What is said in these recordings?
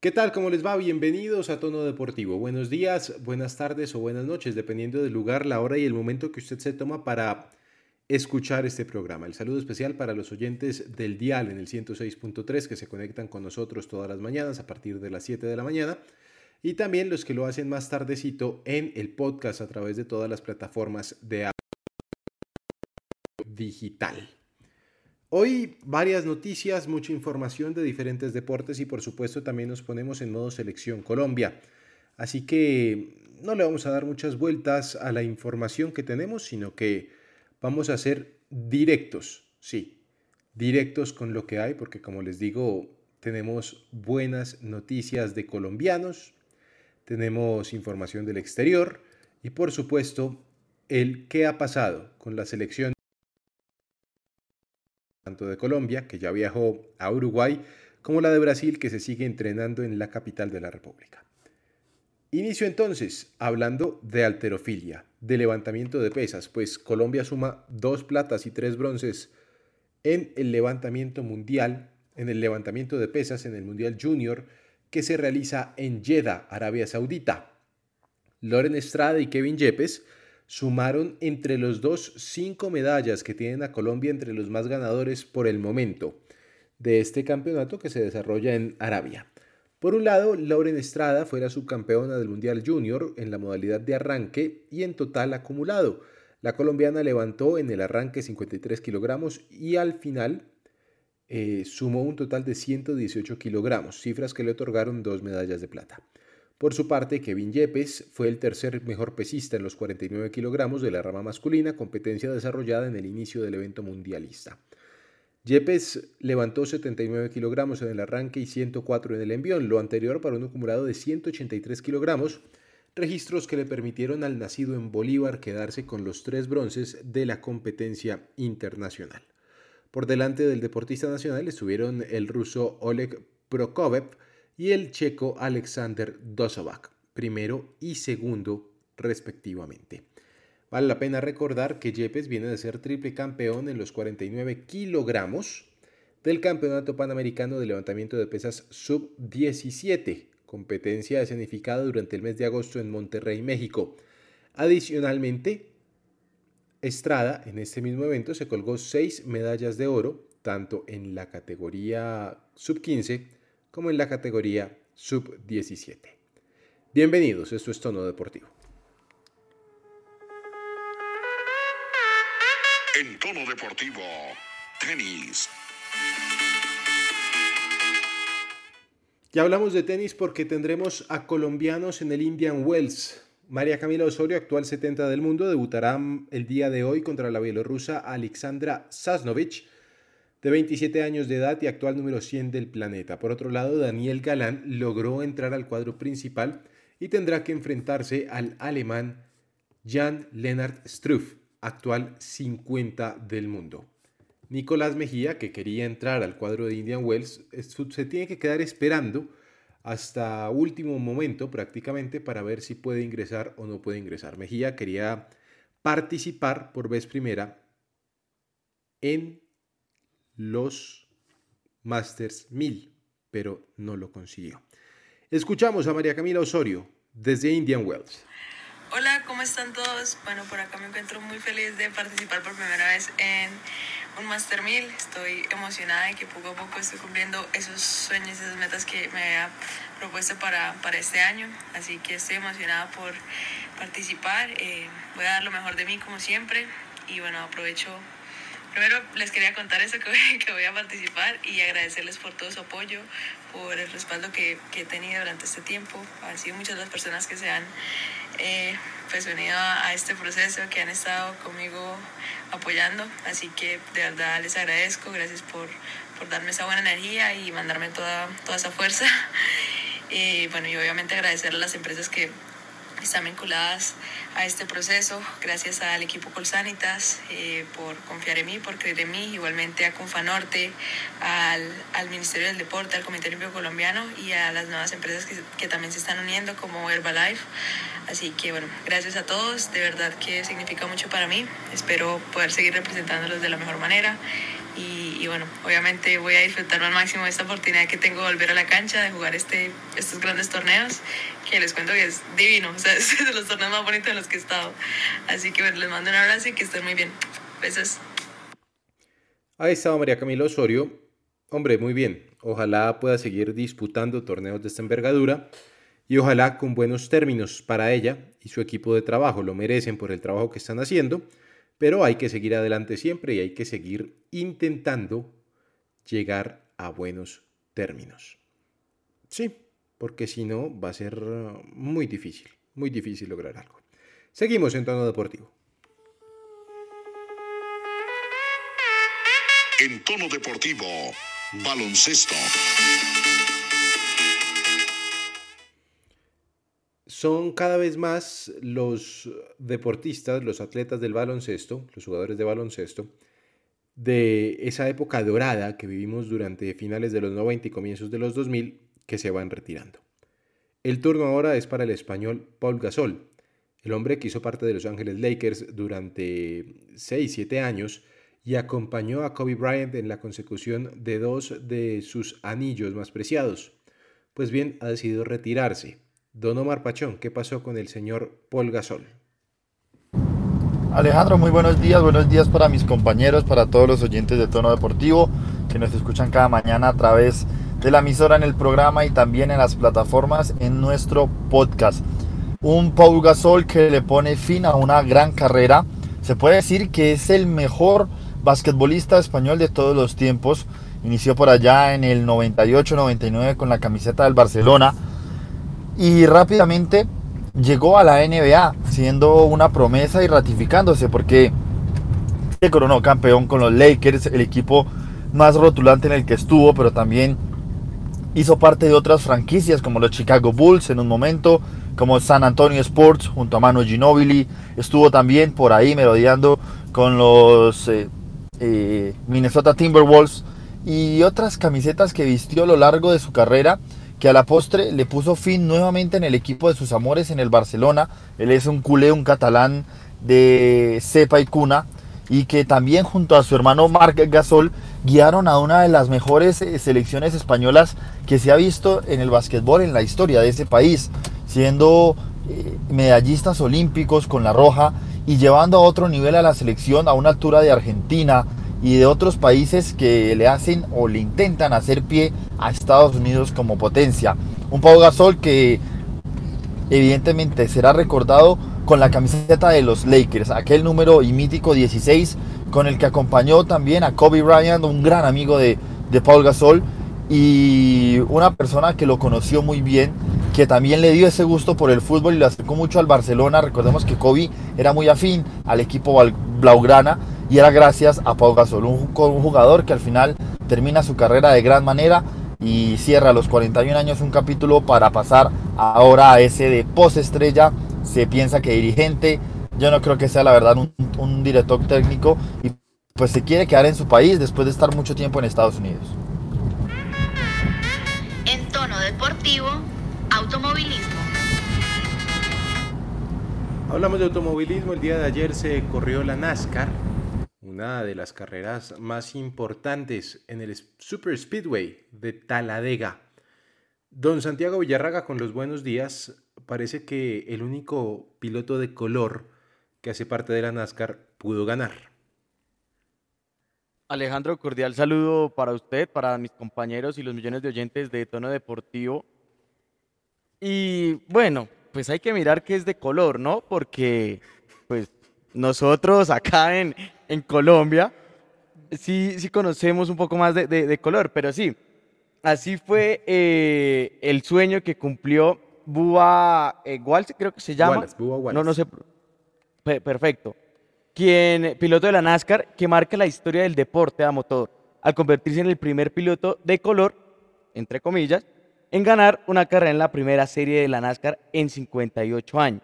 ¿Qué tal? ¿Cómo les va? Bienvenidos a Tono Deportivo. Buenos días, buenas tardes o buenas noches, dependiendo del lugar, la hora y el momento que usted se toma para escuchar este programa. El saludo especial para los oyentes del dial en el 106.3 que se conectan con nosotros todas las mañanas a partir de las 7 de la mañana y también los que lo hacen más tardecito en el podcast a través de todas las plataformas de audio digital. Hoy varias noticias, mucha información de diferentes deportes y por supuesto también nos ponemos en modo selección Colombia. Así que no le vamos a dar muchas vueltas a la información que tenemos, sino que vamos a ser directos, sí, directos con lo que hay, porque como les digo, tenemos buenas noticias de colombianos, tenemos información del exterior y por supuesto el qué ha pasado con la selección tanto de Colombia, que ya viajó a Uruguay, como la de Brasil, que se sigue entrenando en la capital de la República. Inicio entonces hablando de alterofilia, de levantamiento de pesas, pues Colombia suma dos platas y tres bronces en el levantamiento mundial, en el levantamiento de pesas en el Mundial Junior que se realiza en Jeddah, Arabia Saudita. Loren Estrada y Kevin Yepes sumaron entre los dos cinco medallas que tienen a Colombia entre los más ganadores por el momento de este campeonato que se desarrolla en Arabia. Por un lado, Lauren Estrada fue la subcampeona del Mundial Junior en la modalidad de arranque y en total acumulado. La colombiana levantó en el arranque 53 kilogramos y al final eh, sumó un total de 118 kilogramos, cifras que le otorgaron dos medallas de plata. Por su parte, Kevin Yepes fue el tercer mejor pesista en los 49 kilogramos de la rama masculina, competencia desarrollada en el inicio del evento mundialista. Yepes levantó 79 kilogramos en el arranque y 104 en el envión, lo anterior para un acumulado de 183 kilogramos, registros que le permitieron al nacido en Bolívar quedarse con los tres bronces de la competencia internacional. Por delante del deportista nacional estuvieron el ruso Oleg Prokovev, y el checo Alexander Dosovac, primero y segundo respectivamente. Vale la pena recordar que Yepes viene de ser triple campeón en los 49 kilogramos del Campeonato Panamericano de Levantamiento de Pesas Sub-17, competencia escenificada durante el mes de agosto en Monterrey, México. Adicionalmente, Estrada en este mismo evento se colgó seis medallas de oro, tanto en la categoría Sub-15 como en la categoría sub-17. Bienvenidos, esto es Tono Deportivo. En Tono Deportivo, tenis. Ya hablamos de tenis porque tendremos a colombianos en el Indian Wells. María Camila Osorio, actual 70 del mundo, debutará el día de hoy contra la bielorrusa Alexandra Sasnovich de 27 años de edad y actual número 100 del planeta. Por otro lado, Daniel Galán logró entrar al cuadro principal y tendrá que enfrentarse al alemán Jan Lennart Struff, actual 50 del mundo. Nicolás Mejía, que quería entrar al cuadro de Indian Wells, se tiene que quedar esperando hasta último momento prácticamente para ver si puede ingresar o no puede ingresar. Mejía quería participar por vez primera en los Masters 1000, pero no lo consiguió. Escuchamos a María Camila Osorio desde Indian Wells. Hola, ¿cómo están todos? Bueno, por acá me encuentro muy feliz de participar por primera vez en un Master 1000. Estoy emocionada de que poco a poco estoy cumpliendo esos sueños, esas metas que me había propuesto para, para este año. Así que estoy emocionada por participar. Eh, voy a dar lo mejor de mí como siempre. Y bueno, aprovecho Primero les quería contar eso que que voy a participar y agradecerles por todo su apoyo, por el respaldo que, que he tenido durante este tiempo. Han sido muchas las personas que se han eh, pues venido a, este proceso, que han estado conmigo apoyando. Así que de verdad les agradezco, gracias por, por darme esa buena energía y mandarme toda, toda esa fuerza. Y bueno, y obviamente agradecer a las empresas que están vinculadas a este proceso. Gracias al equipo Colsanitas eh, por confiar en mí, por creer en mí, igualmente a Confanorte, al, al Ministerio del Deporte, al Comité Olímpico Colombiano y a las nuevas empresas que, que también se están uniendo como Herbalife. Así que bueno, gracias a todos, de verdad que significa mucho para mí. Espero poder seguir representándolos de la mejor manera y, y, bueno, obviamente voy a disfrutar al máximo esta oportunidad que tengo de volver a la cancha, de jugar este, estos grandes torneos, que les cuento que es divino, o sea, es de los torneos más bonitos en los que he estado. Así que bueno, les mando un abrazo y que estén muy bien. Besos. Ahí estaba María Camila Osorio. Hombre, muy bien. Ojalá pueda seguir disputando torneos de esta envergadura y ojalá con buenos términos para ella y su equipo de trabajo. Lo merecen por el trabajo que están haciendo pero hay que seguir adelante siempre y hay que seguir intentando llegar a buenos términos. Sí, porque si no va a ser uh, muy difícil, muy difícil lograr algo. Seguimos en tono deportivo. En tono deportivo, baloncesto. Son cada vez más los deportistas, los atletas del baloncesto, los jugadores de baloncesto, de esa época dorada que vivimos durante finales de los 90 y comienzos de los 2000, que se van retirando. El turno ahora es para el español Paul Gasol, el hombre que hizo parte de Los Ángeles Lakers durante 6-7 años y acompañó a Kobe Bryant en la consecución de dos de sus anillos más preciados. Pues bien, ha decidido retirarse Don Omar Pachón, ¿qué pasó con el señor Paul Gasol? Alejandro, muy buenos días, buenos días para mis compañeros, para todos los oyentes de Tono Deportivo que nos escuchan cada mañana a través de la emisora en el programa y también en las plataformas en nuestro podcast. Un Paul Gasol que le pone fin a una gran carrera. Se puede decir que es el mejor basquetbolista español de todos los tiempos. Inició por allá en el 98-99 con la camiseta del Barcelona y rápidamente llegó a la NBA siendo una promesa y ratificándose porque se coronó campeón con los Lakers, el equipo más rotulante en el que estuvo, pero también hizo parte de otras franquicias como los Chicago Bulls en un momento, como San Antonio Sports junto a Manu Ginobili, estuvo también por ahí merodeando con los eh, eh, Minnesota Timberwolves y otras camisetas que vistió a lo largo de su carrera que a la postre le puso fin nuevamente en el equipo de sus amores en el Barcelona. Él es un culé, un catalán de cepa y cuna, y que también junto a su hermano Marc Gasol guiaron a una de las mejores eh, selecciones españolas que se ha visto en el básquetbol en la historia de ese país, siendo eh, medallistas olímpicos con la roja y llevando a otro nivel a la selección a una altura de Argentina, y de otros países que le hacen o le intentan hacer pie a Estados Unidos como potencia. Un Pau Gasol que evidentemente será recordado con la camiseta de los Lakers, aquel número y mítico 16 con el que acompañó también a Kobe Bryant, un gran amigo de, de Paul Gasol y una persona que lo conoció muy bien, que también le dio ese gusto por el fútbol y lo acercó mucho al Barcelona. Recordemos que Kobe era muy afín al equipo blaugrana y era gracias a Pau Gasol, un, jugador que al final termina su carrera de gran manera y cierra a los 41 años un capítulo para pasar ahora a ese de post-estrella. Se piensa que dirigente, yo no creo que sea la verdad un, un director técnico y pues se quiere quedar en su país después de estar mucho tiempo en Estados Unidos. En tono deportivo, automovilismo. Hablamos de automovilismo, el día de ayer se corrió la NASCAR, una de las carreras más importantes en el Super Speedway de Taladega. Don Santiago Villarraga con los buenos días, parece que el único piloto de color que hace parte de la NASCAR pudo ganar. Alejandro, cordial saludo para usted, para mis compañeros y los millones de oyentes de Tono Deportivo. Y bueno, pues hay que mirar qué es de color, ¿no? Porque pues nosotros acá en, en Colombia sí, sí conocemos un poco más de, de, color, pero sí, así fue eh, el sueño que cumplió Búa eh, creo que se llama. No, no sé. perfecto. Quien, piloto de la NASCAR, que marca la historia del deporte a motor, al convertirse en el primer piloto de color, entre comillas, en ganar una carrera en la primera serie de la NASCAR en 58 años.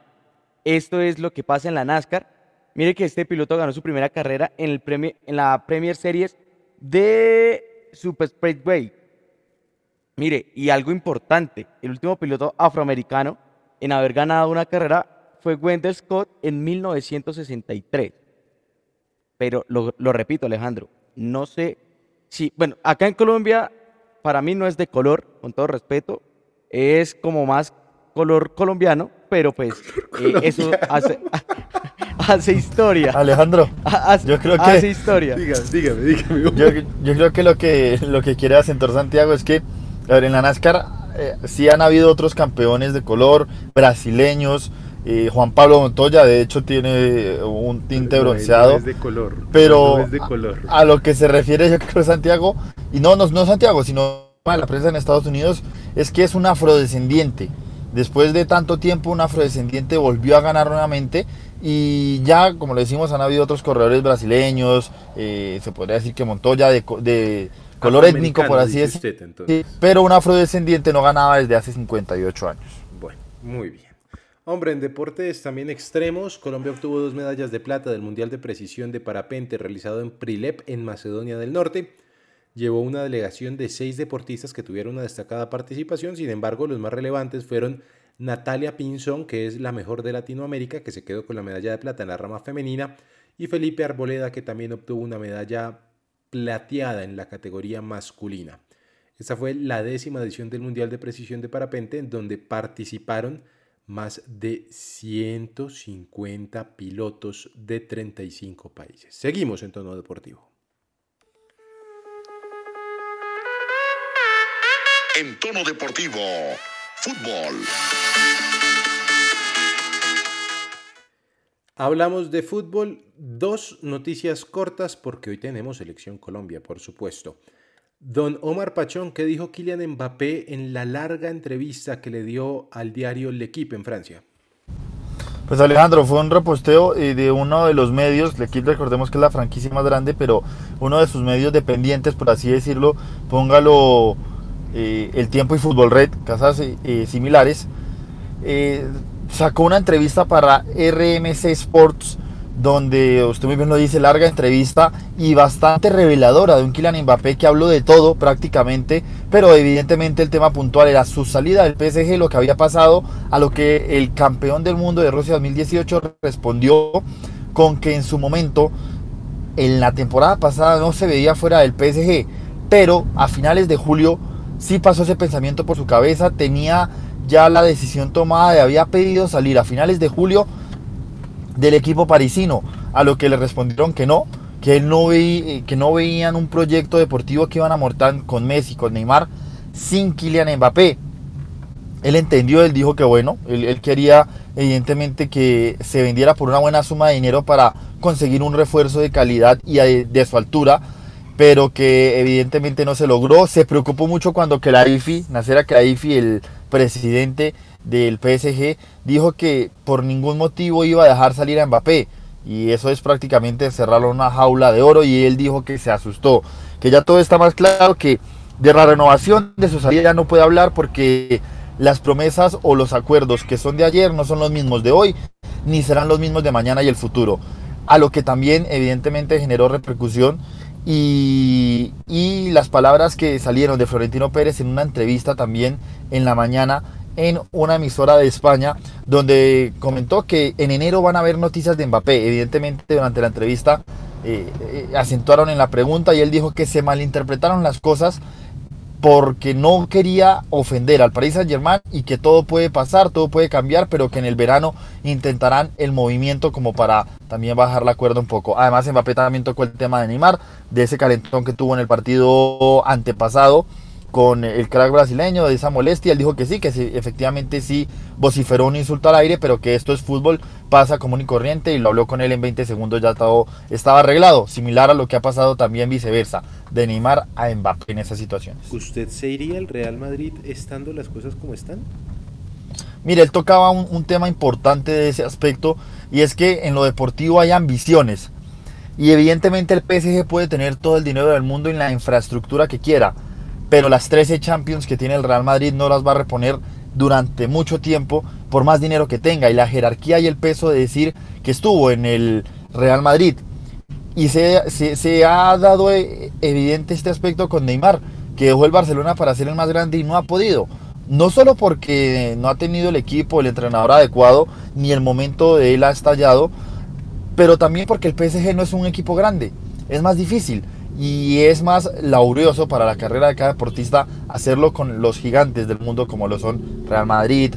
Esto es lo que pasa en la NASCAR Mire que este piloto ganó su primera carrera en, el en la Premier Series de Super Speedway. Mire, y algo importante, el último piloto afroamericano en haber ganado una carrera fue Wendell Scott en 1963. Pero lo, lo repito, Alejandro, no sé Sí, bueno, acá en Colombia para mí no es de color, con todo respeto, es como más color colombiano, pero pues eh, eso hace, hace historia. Alejandro, Hace, yo creo que- hace historia. Dígame, dígame, dígame. yo, yo creo que lo que lo que quiere acentuar Santiago es que, a ver, en la NASCAR eh, sí han habido otros campeones de color, brasileños, eh, Juan Pablo Montoya de hecho tiene un tinte No, bronceado. No es de color. Pero No es de color. a, a lo que se refiere yo creo Santiago, y no, no, no Santiago, sino la prensa en Estados Unidos, es que es un afrodescendiente. Después de tanto tiempo, un afrodescendiente volvió a ganar nuevamente y ya, como le decimos, han habido otros corredores brasileños, eh, se podría decir que Montoya de, de color étnico, por así decirlo. pero un afrodescendiente no ganaba desde hace 58 años. Bueno, muy bien. Hombre, en deportes también extremos, Colombia obtuvo dos medallas de plata del Mundial de Precisión de Parapente realizado en Prilep, en Macedonia del Norte. Llevó una delegación de seis deportistas que tuvieron una destacada participación, sin embargo, los más relevantes fueron Natalia Pinzón, que es la mejor de Latinoamérica, que se quedó con la medalla de plata en la rama femenina, y Felipe Arboleda, que también obtuvo una medalla plateada en la categoría masculina. Esta fue la décima edición del Mundial de Precisión de Parapente, en donde participaron más de 150 pilotos de 35 países. Seguimos en tono deportivo. En tono deportivo, fútbol. Hablamos de fútbol, dos noticias cortas porque hoy tenemos selección Colombia, por supuesto. Don Omar Pachón, ¿qué dijo Kylian Mbappé en la larga entrevista que le dio al diario L'Equipe en Francia? Pues Alejandro, fue un reposteo eh, de uno de los medios, L'Equipe recordemos que es la franquicia más grande, pero uno de sus medios dependientes, por así decirlo, póngalo eh, El Tiempo y Fútbol Red, casas eh, eh, similares, sacó una entrevista para RMC Sports, donde usted muy bien lo dice, larga entrevista y bastante reveladora de un Kylian Mbappé que habló de todo prácticamente, pero evidentemente el tema puntual era su salida del PSG, lo que había pasado, a lo que el campeón del mundo de Rusia 2018 respondió con que en su momento, en la temporada pasada no se veía fuera del PSG, pero a finales de julio sí pasó ese pensamiento por su cabeza, tenía ya la decisión tomada, había pedido salir a finales de julio del equipo parisino, a lo que le respondieron que no, que, él no veí- que no veían un proyecto deportivo que iban a mortar con Messi, con Neymar, sin Kylian Mbappé. Él entendió, él dijo que bueno, él, quería evidentemente que se vendiera por una buena suma de dinero para conseguir un refuerzo de calidad y de, de su altura, pero que evidentemente no se logró. Se preocupó mucho cuando Kelaifi, Nasser Kelaifi, el presidente del PSG, dijo que por ningún motivo iba a dejar salir a Mbappé. Y eso es prácticamente cerrarlo una jaula de oro y él dijo que se asustó. Que ya todo está más claro que de la renovación de su salida ya no puede hablar porque las promesas o los acuerdos que son de ayer no son los mismos de hoy, ni serán los mismos de mañana y el futuro. A lo que también evidentemente generó repercusión y, las palabras que salieron de Florentino Pérez en una entrevista también en la mañana en una emisora de España donde comentó que en enero van a haber noticias de Mbappé. Evidentemente durante la entrevista eh, eh, acentuaron en la pregunta y él dijo que se malinterpretaron las cosas porque no quería ofender al Paris Saint Germain y que todo puede pasar, todo puede cambiar, pero que en el verano intentarán el movimiento como para también bajar la cuerda un poco. Además Mbappé también tocó el tema de Neymar, de ese calentón que tuvo en el partido antepasado con el crack brasileño, de esa molestia, él dijo que sí, que sí, efectivamente sí vociferó un insulto al aire, pero que esto es fútbol, pasa común y corriente y lo habló con él en 20 segundos, ya todo estaba arreglado, similar a lo que ha pasado también viceversa, de Neymar a Mbappé en esas situaciones. ¿Usted se iría al Real Madrid estando las cosas como están? Mire, él tocaba un, un tema importante de ese aspecto y es que en lo deportivo hay ambiciones y evidentemente el PSG puede tener todo el dinero del mundo en la infraestructura que quiera, pero las 13 Champions que tiene el Real Madrid no las va a reponer durante mucho tiempo por más dinero que tenga y la jerarquía y el peso de decir que estuvo en el Real Madrid. Y se, se- ha dado eh, evidente este aspecto con Neymar, que dejó el Barcelona para ser el más grande y no ha podido. No solo porque no ha tenido el equipo, el entrenador adecuado, ni el momento de él ha estallado, pero también porque el PSG no es un equipo grande, es más difícil. Y es más laurioso para la carrera de cada deportista hacerlo con los gigantes del mundo como lo son Real Madrid,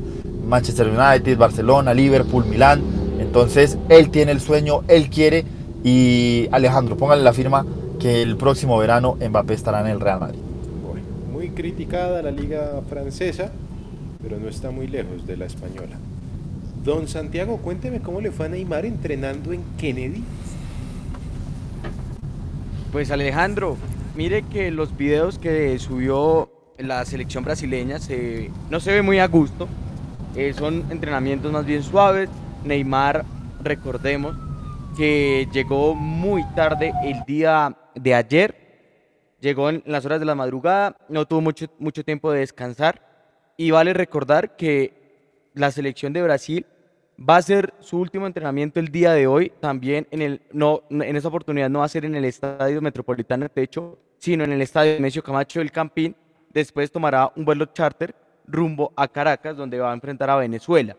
Manchester United, Barcelona, Liverpool, Milán. Entonces él tiene el sueño, él quiere y Alejandro, póngale la firma que el próximo verano Mbappé estará en el Real Madrid. muy criticada la liga francesa, pero no está muy lejos de la española. Don Santiago, cuénteme cómo le fue a Neymar entrenando en Kennedy. Pues Alejandro, mire que los videos que subió la selección brasileña se, no se ve muy a gusto. Eh, son entrenamientos más bien suaves. Neymar, recordemos, que llegó muy tarde el día de ayer. Llegó en las horas de la madrugada, no tuvo mucho, mucho tiempo de descansar. Y vale recordar que la selección de Brasil Va a ser su último entrenamiento el día de hoy, también en el, no, oportunidad no va a ser en el Estadio Metropolitano Techo, sino en el Estadio Mesio Camacho del Campín. Después tomará un vuelo charter rumbo a Caracas, donde va a enfrentar a Venezuela.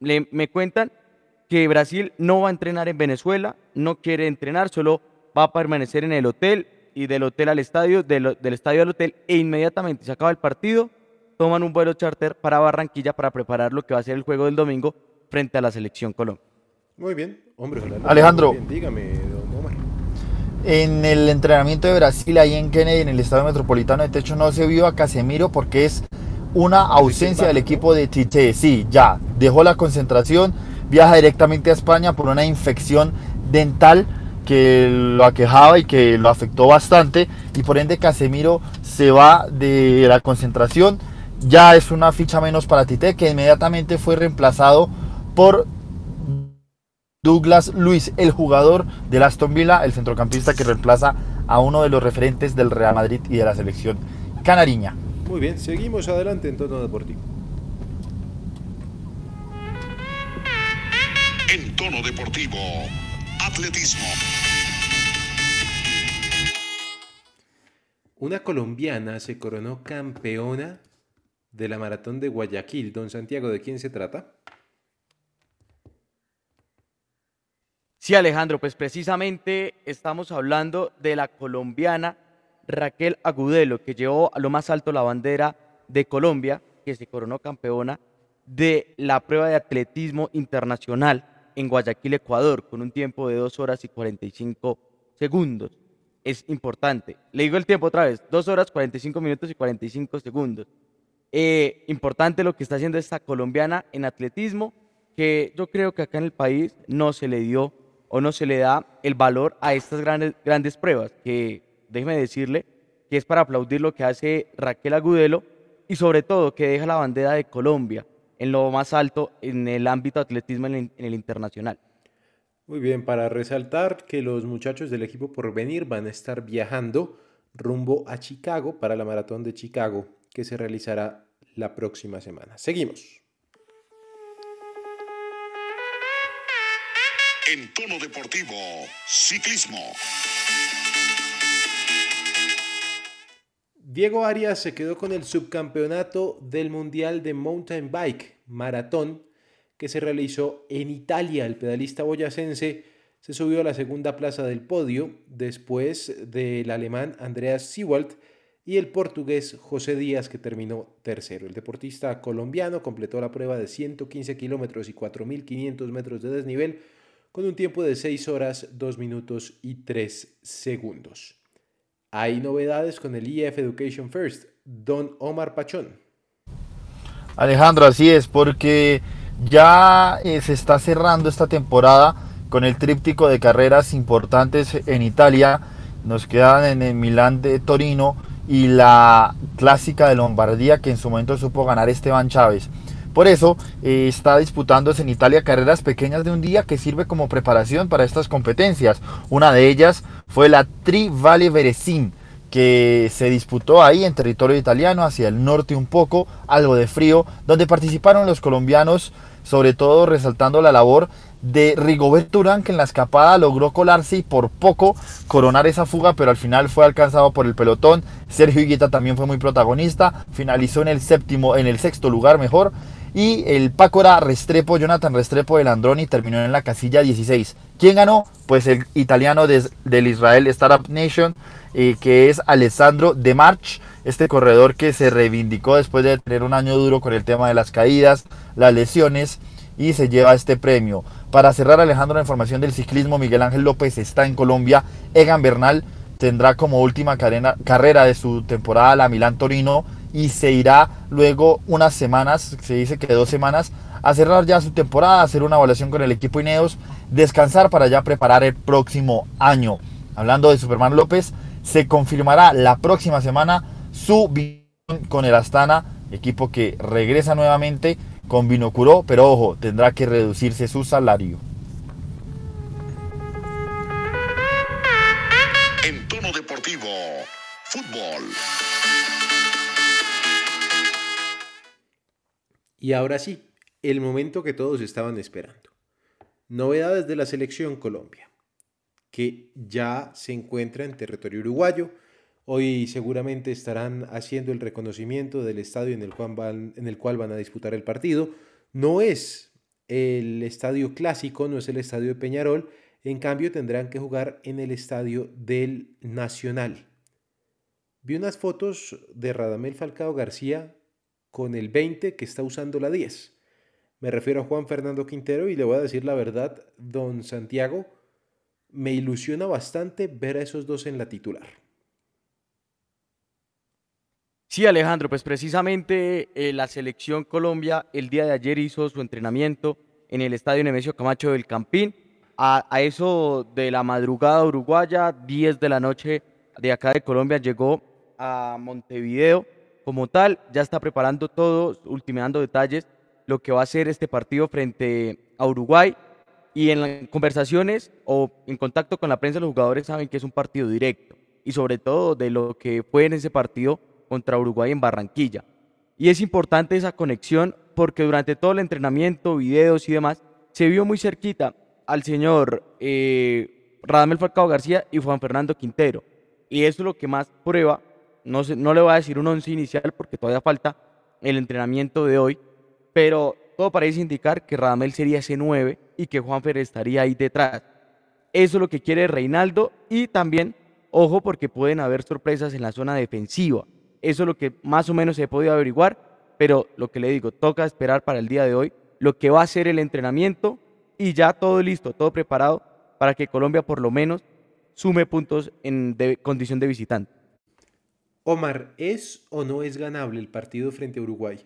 Me cuentan que Brasil no va a entrenar en Venezuela, no quiere entrenar, solo va a permanecer en el hotel y del hotel al estadio, del, del estadio al hotel, e inmediatamente se acaba el partido, toman un vuelo charter para Barranquilla para preparar lo que va a ser el juego del domingo frente a la selección Colombia. Muy bien, hombre, Alejandro, dígame, don Omar. En el entrenamiento de Brasil, ahí en Kennedy, en el Estadio Metropolitano de Techo, no se vio a Casemiro porque es una ausencia del equipo de Tite. Sí, ya, dejó la concentración, viaja directamente a España por una infección dental que lo aquejaba y que lo afectó bastante y por ende Casemiro se va de la concentración ya es una ficha menos para Tite que inmediatamente fue reemplazado por Douglas Luis, el jugador del Aston Villa, el centrocampista que reemplaza a uno de los referentes del Real Madrid y de la selección canariña. Muy bien, seguimos adelante en tono deportivo. En tono deportivo, atletismo. Una colombiana se coronó campeona de la maratón de Guayaquil. Don Santiago, ¿de quién se trata? Sí, Alejandro, pues precisamente estamos hablando de la colombiana Raquel Agudelo, que llevó a lo más alto la bandera de Colombia, que se coronó campeona de la prueba de atletismo internacional en Guayaquil, Ecuador, con un tiempo de 2 horas y 45 segundos. Es importante. Le digo el tiempo otra vez, 2 horas 45 minutos y 45 segundos. Eh, importante lo que está haciendo esta colombiana en atletismo, que yo creo que acá en el país no se le dio o no se le da el valor a estas grandes, grandes pruebas, que déjeme decirle que es para aplaudir lo que hace Raquel Agudelo y sobre todo que deja la bandera de Colombia en lo más alto en el ámbito de atletismo en el, internacional. Muy bien, para resaltar que los muchachos del equipo por venir van a estar viajando rumbo a Chicago para la maratón de Chicago que se realizará la próxima semana. Seguimos. En tono deportivo, ciclismo. Diego Arias se quedó con el subcampeonato del Mundial de Mountain Bike Maratón que se realizó en Italia. El pedalista boyacense se subió a la segunda plaza del podio después del alemán Andreas Siewald y el portugués José Díaz que terminó tercero. El deportista colombiano completó la prueba de 115 kilómetros y 4.500 metros de desnivel con un tiempo de 6 horas, 2 minutos y 3 segundos. Hay novedades con el EF Education First, Don Omar Pachón. Alejandro, así es, porque ya eh, se está cerrando esta temporada con el tríptico de carreras importantes en Italia. Nos quedan en el Milán de Torino, y la clásica de Lombardía que en su momento supo ganar Esteban Chávez. Por eso eh, está disputándose en Italia carreras pequeñas de un día que sirve como preparación para estas competencias. Una de ellas fue la Trivale Veresin, que se disputó ahí en territorio italiano, hacia el norte un poco, algo de frío, donde participaron los colombianos, sobre todo resaltando la labor de Rigobert Urán, que en la escapada logró colarse y por poco coronar esa fuga, pero al final fue alcanzado por el pelotón. Sergio Higuita también fue muy protagonista, finalizó en el séptimo, en el sexto lugar mejor. Y el Pácora Restrepo, Jonathan Restrepo del Androni, terminó en la casilla 16. ¿Quién ganó? Pues el italiano del Israel Startup Nation, eh, que es Alessandro De March, este corredor que se reivindicó después de tener un año duro con el tema de las caídas, las lesiones, y se lleva este premio. Para cerrar, Alejandro, la información del ciclismo, Miguel Ángel López está en Colombia. Egan Bernal tendrá como última carrera de su temporada la Milán Torino y se irá luego unas semanas, se dice que dos semanas, a cerrar ya su temporada, hacer una evaluación con el equipo Ineos, descansar para ya preparar el próximo año. Hablando de Superman López, se confirmará la próxima semana su visión con el Astana, equipo que regresa nuevamente con Vinocuró, pero ojo, tendrá que reducirse su salario. Y ahora sí, el momento que todos estaban esperando. Novedades de la selección Colombia, que ya se encuentra en territorio uruguayo. Hoy seguramente estarán haciendo el reconocimiento del estadio en el cual van, en el cual van a disputar el partido. No es el estadio clásico, no es el estadio de Peñarol, en cambio tendrán que jugar en el estadio del Nacional. Vi unas fotos de Radamel Falcao García con el 20 que está usando la 10. Me refiero a Juan Fernando Quintero y le voy a decir la verdad, don Santiago, me ilusiona bastante ver a esos dos en la titular. Sí, Alejandro, pues precisamente eh, la selección Colombia el día de ayer hizo su entrenamiento en el estadio Nemesio Camacho del Campín. A, eso de la madrugada uruguaya, 10 de la noche de acá de Colombia, llegó a Montevideo como tal, ya está preparando todo, ultimando detalles, lo que va a ser este partido frente a Uruguay. Y en conversaciones o en contacto con la prensa, los jugadores saben que es un partido directo. Y sobre todo de lo que fue en ese partido contra Uruguay en Barranquilla. Y es importante esa conexión porque durante todo el entrenamiento, videos y demás, se vio muy cerquita al señor eh, Radamel Falcao García y Juan Fernando Quintero. Y eso es lo que más prueba no, no le voy a decir un once inicial porque todavía falta el entrenamiento de hoy, pero todo parece indicar que Radamel sería ese 9 y que Juanfer estaría ahí detrás. Eso es lo que quiere Reinaldo y también, ojo, porque pueden haber sorpresas en la zona defensiva. Eso es lo que más o menos he podido averiguar, pero lo que le digo, toca esperar para el día de hoy lo que va a ser el entrenamiento y ya todo listo, todo preparado para que Colombia por lo menos sume puntos en condición de visitante. Omar, ¿es o no es ganable el partido frente a Uruguay?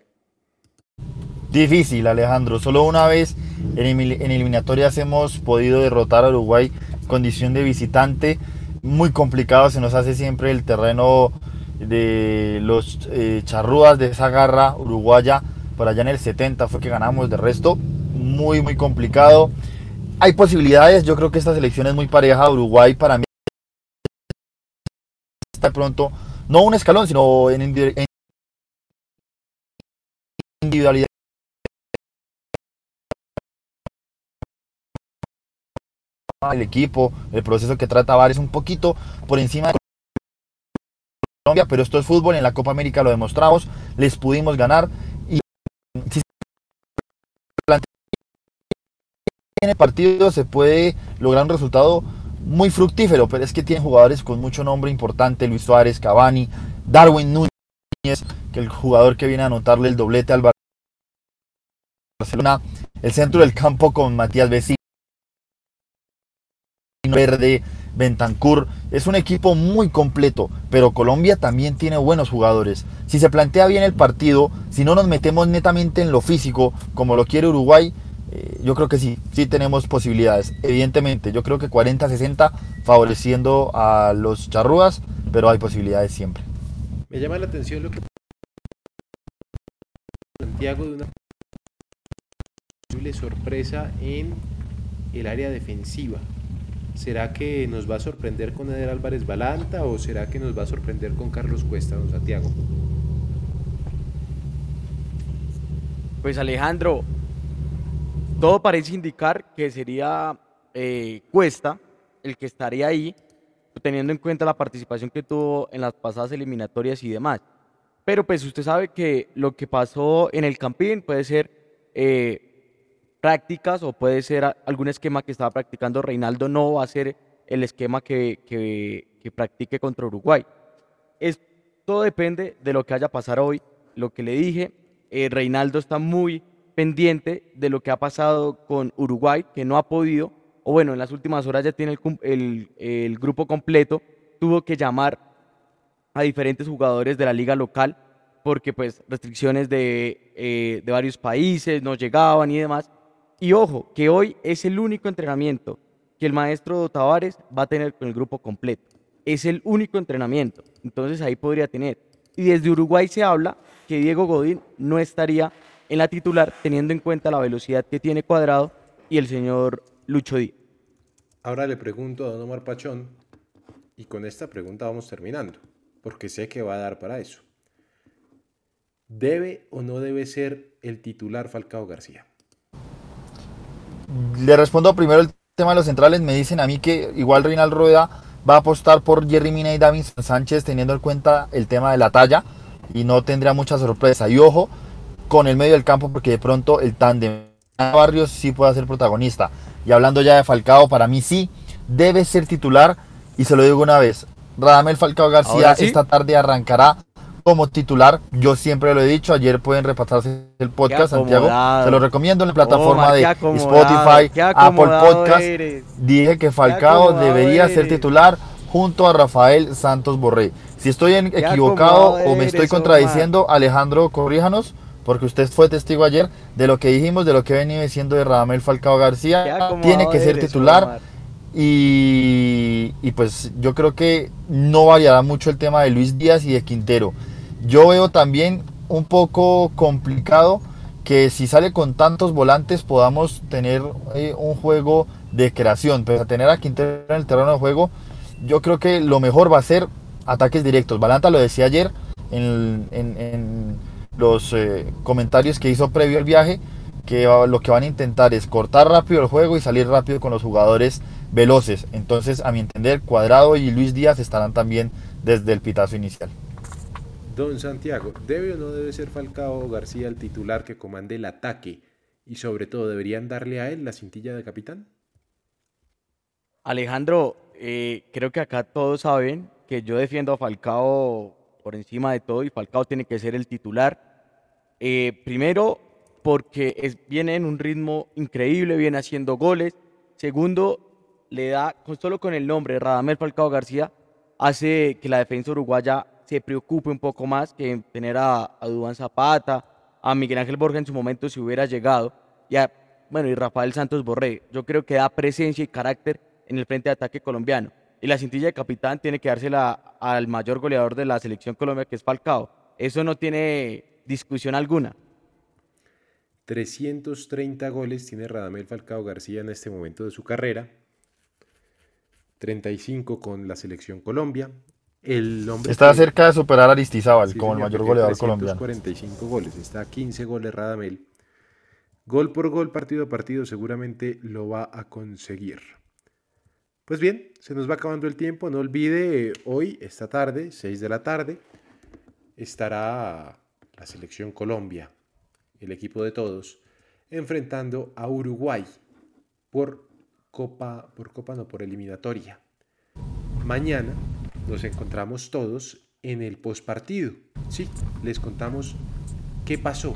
Difícil, Alejandro. Solo una vez en, eliminatorias hemos podido derrotar a Uruguay condición de visitante. Muy complicado se nos hace siempre el terreno de los eh, charrúas de esa garra uruguaya. Por allá en el 70 fue que ganamos. De resto, muy, muy complicado. Hay posibilidades. Yo creo que esta selección es muy pareja. Uruguay para mí está pronto no un escalón, sino en individualidad. El equipo, el proceso que trata VAR es un poquito por encima de Colombia, pero esto es fútbol, en la Copa América lo demostramos, les pudimos ganar y si en el partido se puede lograr un resultado muy fructífero, pero es que tiene jugadores con mucho nombre importante, Luis Suárez, Cavani, Darwin Núñez, que el jugador que viene a anotarle el doblete al Barcelona, el centro del campo con Matías Vecino, Verde, Bentancur, es un equipo muy completo, pero Colombia también tiene buenos jugadores. Si se plantea bien el partido, si no nos metemos netamente en lo físico, como lo quiere Uruguay, eh, yo creo que sí, sí tenemos posibilidades. Evidentemente, yo creo que 40-60 favoreciendo a los charrúas, pero hay posibilidades siempre. Me llama la atención lo que Santiago de una posible sorpresa en el área defensiva. ¿Será que nos va a sorprender con Eder Álvarez Balanta o será que nos va a sorprender con Carlos Cuesta, don Santiago? Pues Alejandro, todo parece indicar que sería eh, Cuesta el que estaría ahí, teniendo en cuenta la participación que tuvo en las pasadas eliminatorias y demás. Pero pues usted sabe que lo que pasó en el Campín puede ser eh, prácticas o puede ser algún esquema que estaba practicando Reinaldo, no va a ser el esquema que, que- que practique contra Uruguay. Es, todo depende de lo que haya pasar hoy. Lo que le dije, eh, Reinaldo está muy pendiente de lo que ha pasado con Uruguay, que no ha podido, o bueno, en las últimas horas ya tiene el, grupo completo, tuvo que llamar a diferentes jugadores de la liga local porque pues restricciones de, eh, de varios países no llegaban y demás. Y ojo, que hoy es el único entrenamiento que el maestro Tavares va a tener con el grupo completo. Es el único entrenamiento. Entonces ahí podría tener. Y desde Uruguay se habla que Diego Godín no estaría en la titular teniendo en cuenta la velocidad que tiene Cuadrado y el señor Lucho Díaz. Ahora le pregunto a Don Omar Pachón, y con esta pregunta vamos terminando, porque sé que va a dar para eso. ¿Debe o no debe ser el titular Falcao García? Le respondo primero el tema de los centrales. Me dicen a mí que igual Reinaldo Rueda va a apostar por Jerry Mina y Davinson Sánchez teniendo en cuenta el tema de la talla y no tendría mucha sorpresa. Y ojo con el medio del campo porque de pronto el tándem Barrios sí puede ser protagonista. Y hablando ya de Falcao, para mí sí debe ser titular y se lo digo una vez. Radamel Falcao García sí. esta tarde arrancará como titular. Yo siempre lo he dicho, ayer pueden repasarse el podcast, Santiago. Se lo recomiendo en la plataforma Omar, de Spotify, Apple Podcast. eres. Dije que Falcao debería ser titular junto a Rafael Santos Borré. Si estoy en- equivocado o me estoy contradiciendo, Alejandro, corríjanos, porque usted fue testigo ayer de lo que dijimos, de lo que venía diciendo de Radamel Falcao García. Tiene que ser titular. Y, y pues yo creo que no variará mucho el tema de Luis Díaz y de Quintero. Yo veo también un poco complicado que si sale con tantos volantes podamos tener eh, un juego de creación. Pero a tener a Quintero en el terreno de juego, yo creo que lo mejor va a ser ataques directos. Balanta lo decía ayer en, en- en los eh, comentarios que hizo previo al viaje, que lo que van a intentar es cortar rápido el juego y salir rápido con los jugadores veloces. Entonces, a mi entender, Cuadrado y Luis Díaz estarán también desde el pitazo inicial. Don Santiago, ¿debe o no debe ser Falcao García el titular que comande el ataque? Y sobre todo, ¿deberían darle a él la cintilla de capitán? Alejandro, eh, creo que acá todos saben que yo defiendo a Falcao por encima de todo y Falcao tiene que ser el titular. Eh, primero, porque es- viene en un ritmo increíble, viene haciendo goles. Segundo, le da, solo con el nombre Radamel Falcao García, hace que la defensa uruguaya se preocupe un poco más que en tener a, a Zapata, a Miguel Ángel Borja en su momento si hubiera llegado, y a, bueno, y Rafael Santos Borré. Yo creo que da presencia y carácter en el frente de ataque colombiano. Y la cintilla de capitán tiene que dársela al mayor goleador de la selección Colombia, que es Falcao. Eso no tiene discusión alguna. 330 goles tiene Radamel Falcao García en este momento de su carrera. 35 con la selección Colombia. El hombre Está que- cerca de superar a Aristizábal Sí, como el mayor goleador colombiano. 345 goles, está a 15 goles Radamel. Gol por gol, partido a partido, seguramente lo va a conseguir. Pues bien, se nos va acabando el tiempo. No olvide, eh, hoy, esta tarde, 6 de la tarde, estará la selección Colombia, el equipo de todos, enfrentando a Uruguay por Copa, por Copa no, por eliminatoria. Mañana nos encontramos todos en el postpartido. Sí, les contamos qué pasó.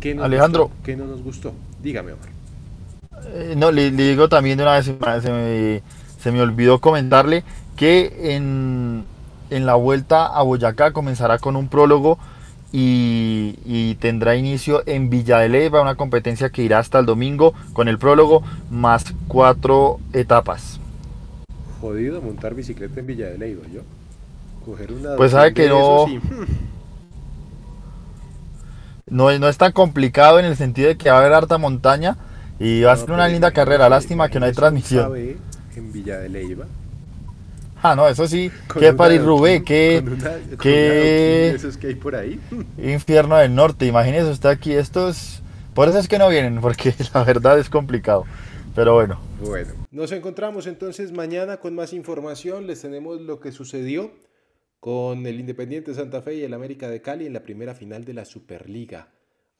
¿Qué nos Alejandro. gustó, ¿Qué no nos gustó? Dígame, Omar. Eh, no, le, le digo también de una vez, se me, se me- se me olvidó comentarle que en, en la vuelta a Boyacá comenzará con un prólogo y, y tendrá inicio en Villa de Leyva, una competencia que irá hasta el domingo con el prólogo más cuatro etapas. Jodido montar bicicleta en Villa de Leyva, yo. Coger una Pues sabe que no- No, es- no es tan complicado en el sentido de que va a haber harta montaña y va a ser una linda carrera. Lástima que no hay transmisión. En Villa de Leyva. Ah, no, eso sí, con una París con una- con una adoquín de esos que hay por ahí. infierno del norte. Imagínese usted aquí, estos. Por eso es que no vienen, porque la verdad es complicado. Pero bueno, Bueno, nos encontramos entonces mañana con más información. Les tenemos lo que sucedió con el Independiente Santa Fe y el América de Cali en la primera final de la Superliga.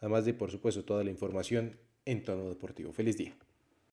además de, por supuesto, toda la información en tono deportivo. Feliz día.